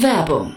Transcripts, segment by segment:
Werbung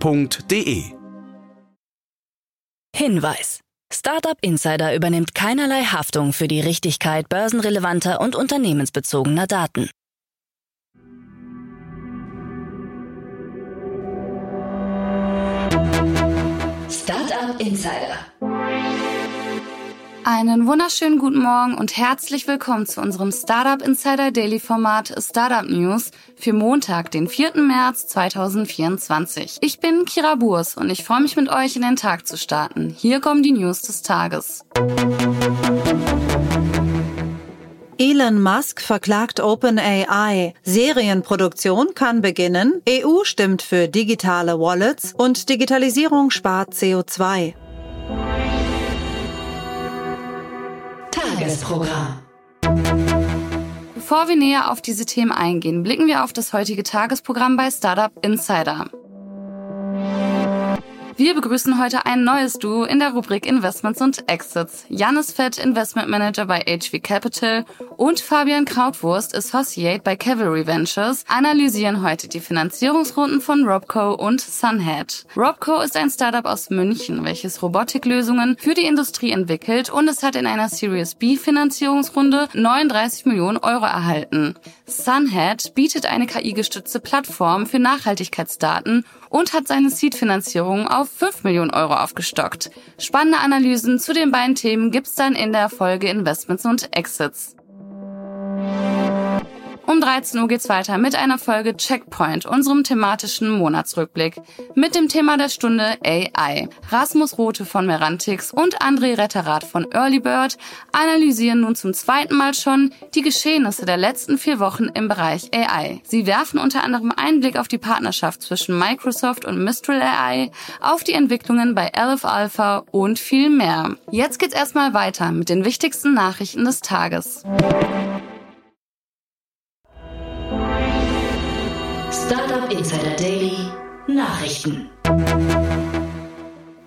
www.startup-insider.de. Hinweis. Startup Insider übernimmt keinerlei Haftung für die Richtigkeit börsenrelevanter und unternehmensbezogener Daten. Startup Insider einen wunderschönen guten Morgen und herzlich willkommen zu unserem Startup Insider Daily Format Startup News für Montag, den 4. März 2024. Ich bin Kira Burs und ich freue mich mit euch in den Tag zu starten. Hier kommen die News des Tages. Elon Musk verklagt OpenAI. Serienproduktion kann beginnen. EU stimmt für digitale Wallets und Digitalisierung spart CO2. Tagesprogramm. Bevor wir näher auf diese Themen eingehen, blicken wir auf das heutige Tagesprogramm bei Startup Insider. Wir begrüßen heute ein neues Duo in der Rubrik Investments und Exits. Janis Fett, Investment Manager bei HV Capital und Fabian Krautwurst, Associate bei Cavalry Ventures, analysieren heute die Finanzierungsrunden von Robco und Sunhead. Robco ist ein Startup aus München, welches Robotiklösungen für die Industrie entwickelt und es hat in einer Series B Finanzierungsrunde 39 Millionen Euro erhalten. Sunhead bietet eine KI-gestützte Plattform für Nachhaltigkeitsdaten und hat seine Seed-Finanzierung auf 5 Millionen Euro aufgestockt. Spannende Analysen zu den beiden Themen gibt's dann in der Folge Investments und Exits. Um 13 Uhr geht's weiter mit einer Folge Checkpoint, unserem thematischen Monatsrückblick. Mit dem Thema der Stunde AI. Rasmus Rote von Merantix und André Retterath von Earlybird analysieren nun zum zweiten Mal schon die Geschehnisse der letzten vier Wochen im Bereich AI. Sie werfen unter anderem einen Blick auf die Partnerschaft zwischen Microsoft und Mistral AI, auf die Entwicklungen bei Aleph Alpha und viel mehr. Jetzt geht's erstmal weiter mit den wichtigsten Nachrichten des Tages. Startup Insider Daily Nachrichten.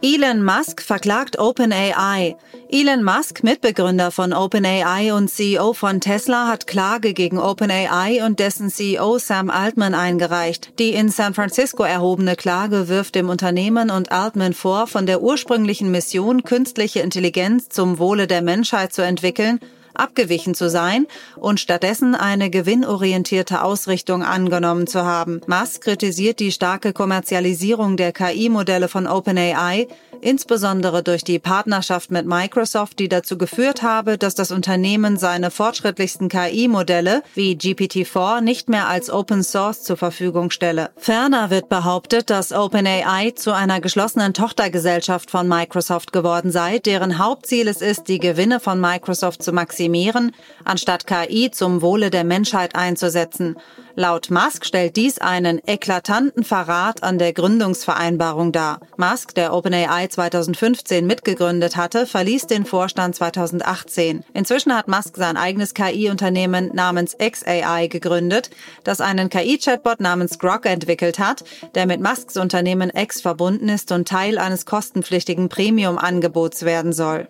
Elon Musk verklagt OpenAI. Elon Musk, Mitbegründer von OpenAI und CEO von Tesla, hat Klage gegen OpenAI und dessen CEO Sam Altman eingereicht. Die in San Francisco erhobene Klage wirft dem Unternehmen und Altman vor, von der ursprünglichen Mission, künstliche Intelligenz zum Wohle der Menschheit zu entwickeln, abgewichen zu sein und stattdessen eine gewinnorientierte Ausrichtung angenommen zu haben. Musk kritisiert die starke Kommerzialisierung der KI-Modelle von OpenAI, insbesondere durch die Partnerschaft mit Microsoft, die dazu geführt habe, dass das Unternehmen seine fortschrittlichsten KI-Modelle wie GPT-4 nicht mehr als Open Source zur Verfügung stelle. Ferner wird behauptet, dass OpenAI zu einer geschlossenen Tochtergesellschaft von Microsoft geworden sei, deren Hauptziel es ist, die Gewinne von Microsoft zu maximieren, anstatt KI zum Wohle der Menschheit einzusetzen. Laut Musk stellt dies einen eklatanten Verrat an der Gründungsvereinbarung dar. Musk, der OpenAI 2015 mitgegründet hatte, verließ den Vorstand 2018. Inzwischen hat Musk sein eigenes KI-Unternehmen namens XAI gegründet, das einen KI-Chatbot namens Grok entwickelt hat, der mit Musks Unternehmen X verbunden ist und Teil eines kostenpflichtigen Premium-Angebots werden soll.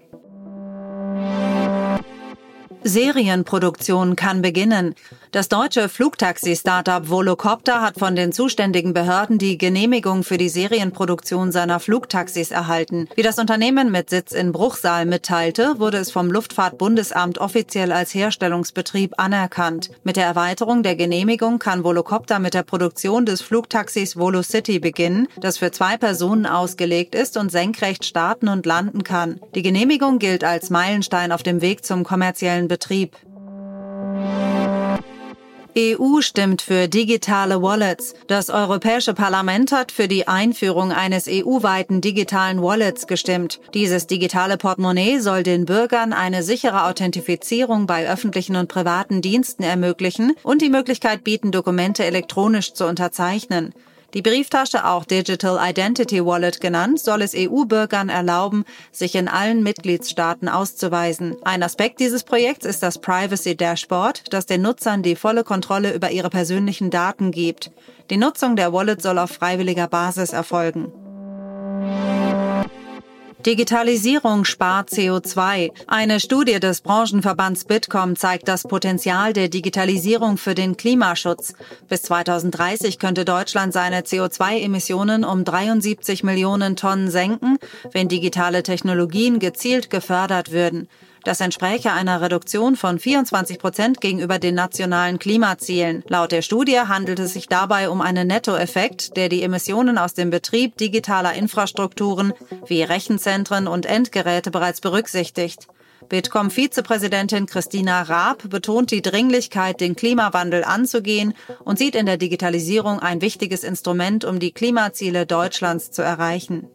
Serienproduktion kann beginnen. Das deutsche Flugtaxi-Startup Volocopter hat von den zuständigen Behörden die Genehmigung für die Serienproduktion seiner Flugtaxis erhalten. Wie das Unternehmen mit Sitz in Bruchsal mitteilte, wurde es vom Luftfahrtbundesamt offiziell als Herstellungsbetrieb anerkannt. Mit der Erweiterung der Genehmigung kann Volocopter mit der Produktion des Flugtaxis VoloCity beginnen, das für zwei Personen ausgelegt ist und senkrecht starten und landen kann. Die Genehmigung gilt als Meilenstein auf dem Weg zum kommerziellen Betrieb. EU stimmt für digitale Wallets. Das Europäische Parlament hat für die Einführung eines EU-weiten digitalen Wallets gestimmt. Dieses digitale Portemonnaie soll den Bürgern eine sichere Authentifizierung bei öffentlichen und privaten Diensten ermöglichen und die Möglichkeit bieten, Dokumente elektronisch zu unterzeichnen. Die Brieftasche, auch Digital Identity Wallet genannt, soll es EU-Bürgern erlauben, sich in allen Mitgliedstaaten auszuweisen. Ein Aspekt dieses Projekts ist das Privacy Dashboard, das den Nutzern die volle Kontrolle über ihre persönlichen Daten gibt. Die Nutzung der Wallet soll auf freiwilliger Basis erfolgen. Digitalisierung spart CO2. Eine Studie des Branchenverbands Bitkom zeigt das Potenzial der Digitalisierung für den Klimaschutz. Bis 2030 könnte Deutschland seine CO2-Emissionen um 73 Millionen Tonnen senken, wenn digitale Technologien gezielt gefördert würden. Das entspräche einer Reduktion von 24 Prozent gegenüber den nationalen Klimazielen. Laut der Studie handelt es sich dabei um einen Nettoeffekt, der die Emissionen aus dem Betrieb digitaler Infrastrukturen wie Rechenzentren und Endgeräte bereits berücksichtigt. Bitkom-Vizepräsidentin Christina Raab betont die Dringlichkeit, den Klimawandel anzugehen und sieht in der Digitalisierung ein wichtiges Instrument, um die Klimaziele Deutschlands zu erreichen.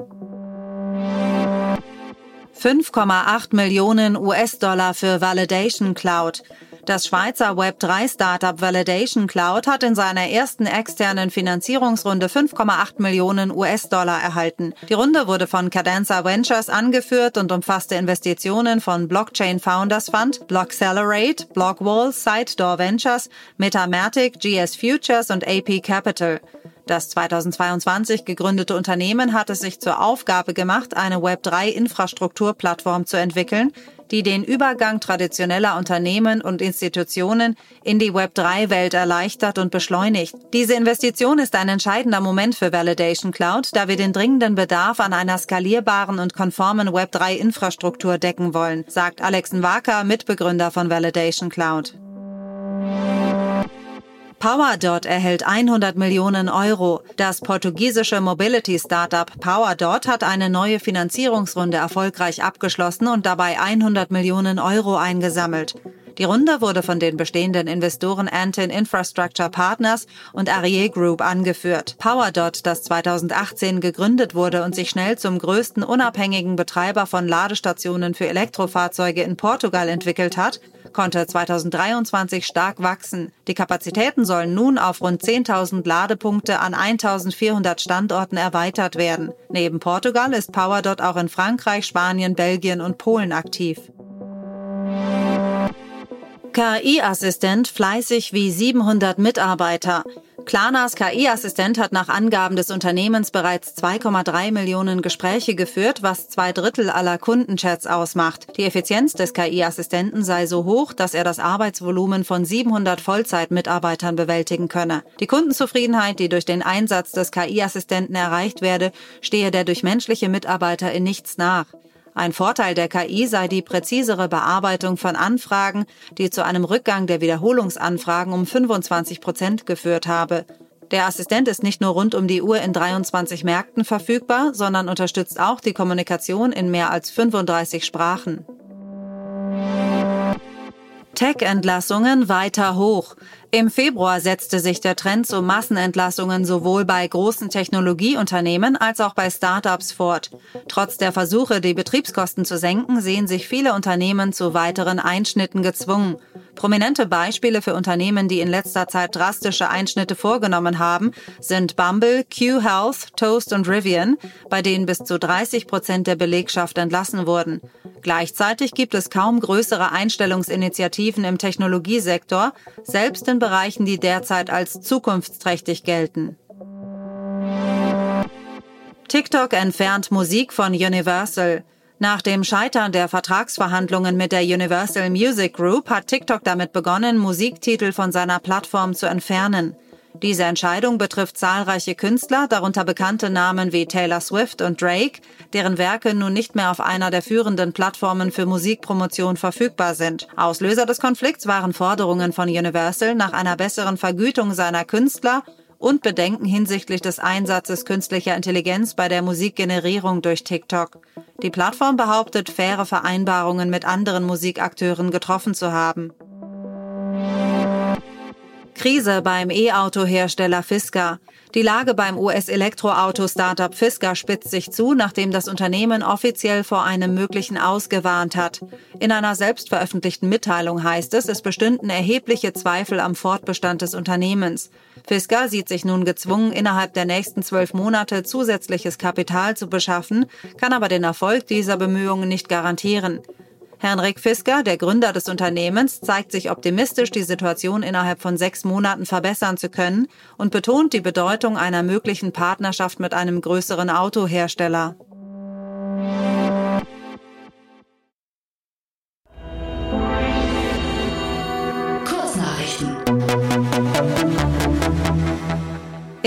5,8 Millionen US-Dollar für Validation Cloud. Das Schweizer Web3-Startup Validation Cloud hat in seiner ersten externen Finanzierungsrunde 5,8 Millionen US-Dollar erhalten. Die Runde wurde von Cadenza Ventures angeführt und umfasste Investitionen von Blockchain Founders Fund, Blockcelerate, Blockwall, Sidedoor Ventures, Metamatic, GS Futures und AP Capital. Das 2022 gegründete Unternehmen hat es sich zur Aufgabe gemacht, eine Web3-Infrastrukturplattform zu entwickeln, die den Übergang traditioneller Unternehmen und Institutionen in die Web3-Welt erleichtert und beschleunigt. Diese Investition ist ein entscheidender Moment für Validation Cloud, da wir den dringenden Bedarf an einer skalierbaren und konformen Web3-Infrastruktur decken wollen, sagt Alex Nwaka, Mitbegründer von Validation Cloud. PowerDot erhält 100 Millionen Euro. Das portugiesische Mobility-Startup PowerDot hat eine neue Finanzierungsrunde erfolgreich abgeschlossen und dabei 100 Millionen Euro eingesammelt. Die Runde wurde von den bestehenden Investoren Antin Infrastructure Partners und Arié Group angeführt. PowerDot, das 2018 gegründet wurde und sich schnell zum größten unabhängigen Betreiber von Ladestationen für Elektrofahrzeuge in Portugal entwickelt hat, konnte 2023 stark wachsen. Die Kapazitäten sollen nun auf rund 10.000 Ladepunkte an 1.400 Standorten erweitert werden. Neben Portugal ist PowerDot auch in Frankreich, Spanien, Belgien und Polen aktiv. KI-Assistent fleißig wie 700 Mitarbeiter. Klanas KI-Assistent hat nach Angaben des Unternehmens bereits 2,3 Millionen Gespräche geführt, was zwei Drittel aller Kundenchats ausmacht. Die Effizienz des KI-Assistenten sei so hoch, dass er das Arbeitsvolumen von 700 Vollzeitmitarbeitern bewältigen könne. Die Kundenzufriedenheit, die durch den Einsatz des KI-Assistenten erreicht werde, stehe der durch menschliche Mitarbeiter in nichts nach. Ein Vorteil der KI sei die präzisere Bearbeitung von Anfragen, die zu einem Rückgang der Wiederholungsanfragen um 25 Prozent geführt habe. Der Assistent ist nicht nur rund um die Uhr in 23 Märkten verfügbar, sondern unterstützt auch die Kommunikation in mehr als 35 Sprachen. Tech-Entlassungen weiter hoch. Im Februar setzte sich der Trend zu Massenentlassungen sowohl bei großen Technologieunternehmen als auch bei Startups fort. Trotz der Versuche, die Betriebskosten zu senken, sehen sich viele Unternehmen zu weiteren Einschnitten gezwungen. Prominente Beispiele für Unternehmen, die in letzter Zeit drastische Einschnitte vorgenommen haben, sind Bumble, Q Health, Toast und Rivian, bei denen bis zu 30 Prozent der Belegschaft entlassen wurden. Gleichzeitig gibt es kaum größere Einstellungsinitiativen im Technologiesektor, selbst in Bereichen, die derzeit als zukunftsträchtig gelten. TikTok entfernt Musik von Universal. Nach dem Scheitern der Vertragsverhandlungen mit der Universal Music Group hat TikTok damit begonnen, Musiktitel von seiner Plattform zu entfernen. Diese Entscheidung betrifft zahlreiche Künstler, darunter bekannte Namen wie Taylor Swift und Drake, deren Werke nun nicht mehr auf einer der führenden Plattformen für Musikpromotion verfügbar sind. Auslöser des Konflikts waren Forderungen von Universal nach einer besseren Vergütung seiner Künstler und Bedenken hinsichtlich des Einsatzes künstlicher Intelligenz bei der Musikgenerierung durch TikTok. Die Plattform behauptet, faire Vereinbarungen mit anderen Musikakteuren getroffen zu haben. Krise beim E-Auto-Hersteller Fisker. Die Lage beim US-Elektroauto-Startup Fisker spitzt sich zu, nachdem das Unternehmen offiziell vor einem möglichen Aus gewarnt hat. In einer selbst veröffentlichten Mitteilung heißt es, es bestünden erhebliche Zweifel am Fortbestand des Unternehmens. Fisker sieht sich nun gezwungen, innerhalb der nächsten zwölf Monate zusätzliches Kapital zu beschaffen, kann aber den Erfolg dieser Bemühungen nicht garantieren. Henrik Fisker, der Gründer des Unternehmens, zeigt sich optimistisch, die Situation innerhalb von sechs Monaten verbessern zu können und betont die Bedeutung einer möglichen Partnerschaft mit einem größeren Autohersteller.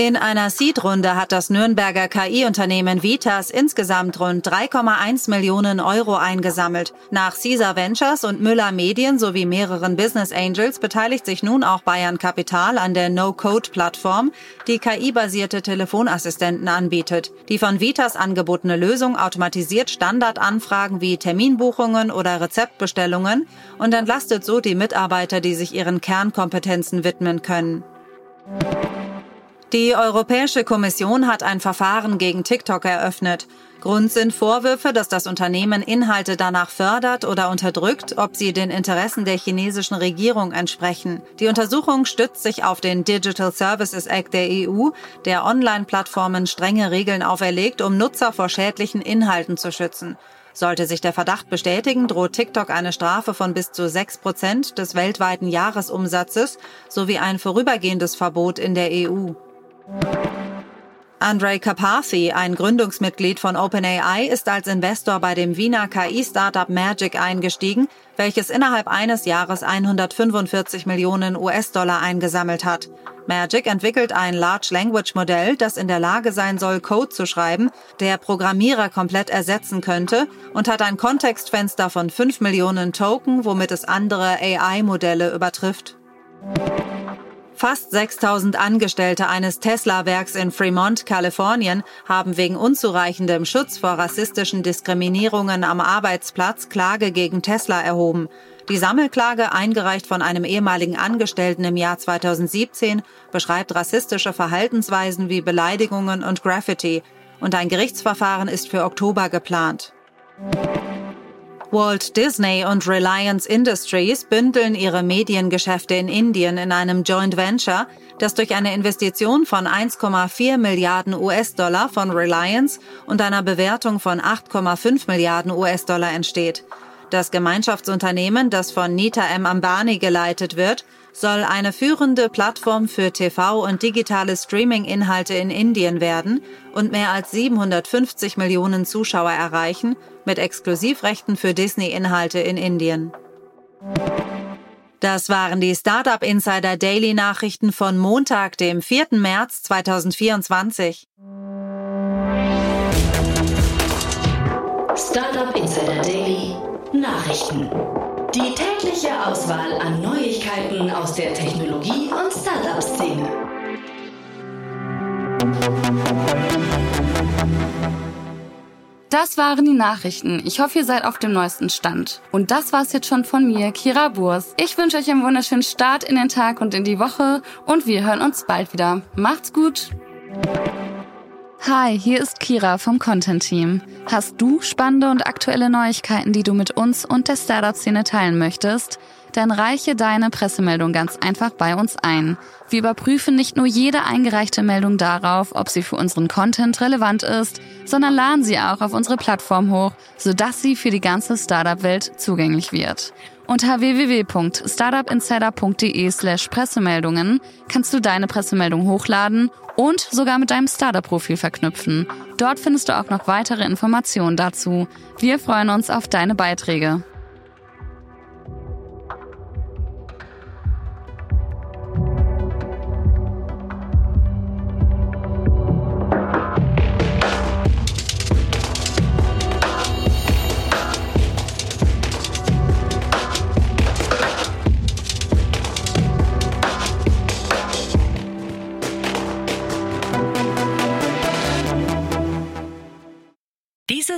In einer Seed-Runde hat das Nürnberger KI-Unternehmen Vitas insgesamt rund 3,1 Millionen Euro eingesammelt. Nach Caesar Ventures und Müller Medien sowie mehreren Business Angels beteiligt sich nun auch Bayern Capital an der No-Code-Plattform, die KI-basierte Telefonassistenten anbietet. Die von Vitas angebotene Lösung automatisiert Standardanfragen wie Terminbuchungen oder Rezeptbestellungen und entlastet so die Mitarbeiter, die sich ihren Kernkompetenzen widmen können. Die Europäische Kommission hat ein Verfahren gegen TikTok eröffnet. Grund sind Vorwürfe, dass das Unternehmen Inhalte danach fördert oder unterdrückt, ob sie den Interessen der chinesischen Regierung entsprechen. Die Untersuchung stützt sich auf den Digital Services Act der EU, der Online-Plattformen strenge Regeln auferlegt, um Nutzer vor schädlichen Inhalten zu schützen. Sollte sich der Verdacht bestätigen, droht TikTok eine Strafe von bis zu 6 Prozent des weltweiten Jahresumsatzes sowie ein vorübergehendes Verbot in der EU. Andrei Karpathy, ein Gründungsmitglied von OpenAI, ist als Investor bei dem Wiener KI-Startup Magic eingestiegen, welches innerhalb eines Jahres 145 Millionen US-Dollar eingesammelt hat. Magic entwickelt ein Large Language Modell, das in der Lage sein soll, Code zu schreiben, der Programmierer komplett ersetzen könnte und hat ein Kontextfenster von 5 Millionen Token, womit es andere AI-Modelle übertrifft. Fast 6000 Angestellte eines Tesla-Werks in Fremont, Kalifornien, haben wegen unzureichendem Schutz vor rassistischen Diskriminierungen am Arbeitsplatz Klage gegen Tesla erhoben. Die Sammelklage, eingereicht von einem ehemaligen Angestellten im Jahr 2017, beschreibt rassistische Verhaltensweisen wie Beleidigungen und Graffiti. Und ein Gerichtsverfahren ist für Oktober geplant. Walt Disney und Reliance Industries bündeln ihre Mediengeschäfte in Indien in einem Joint Venture, das durch eine Investition von 1,4 Milliarden US-Dollar von Reliance und einer Bewertung von 8,5 Milliarden US-Dollar entsteht. Das Gemeinschaftsunternehmen, das von Nita M. Ambani geleitet wird, soll eine führende Plattform für TV und digitale Streaming-Inhalte in Indien werden und mehr als 750 Millionen Zuschauer erreichen mit Exklusivrechten für Disney-Inhalte in Indien. Das waren die Startup Insider Daily Nachrichten von Montag, dem 4. März 2024. Startup Insider Daily Nachrichten. Die tägliche Auswahl an Neuigkeiten aus der Technologie- und Startup-Szene. Das waren die Nachrichten. Ich hoffe, ihr seid auf dem neuesten Stand. Und das war's jetzt schon von mir, Kira Burs. Ich wünsche euch einen wunderschönen Start in den Tag und in die Woche und wir hören uns bald wieder. Macht's gut! Hi, hier ist Kira vom Content Team. Hast du spannende und aktuelle Neuigkeiten, die du mit uns und der Startup-Szene teilen möchtest? Dann reiche deine Pressemeldung ganz einfach bei uns ein. Wir überprüfen nicht nur jede eingereichte Meldung darauf, ob sie für unseren Content relevant ist, sondern laden sie auch auf unsere Plattform hoch, sodass sie für die ganze Startup-Welt zugänglich wird. Unter www.startupinsider.de slash Pressemeldungen kannst du deine Pressemeldung hochladen und sogar mit deinem Startup-Profil verknüpfen. Dort findest du auch noch weitere Informationen dazu. Wir freuen uns auf deine Beiträge.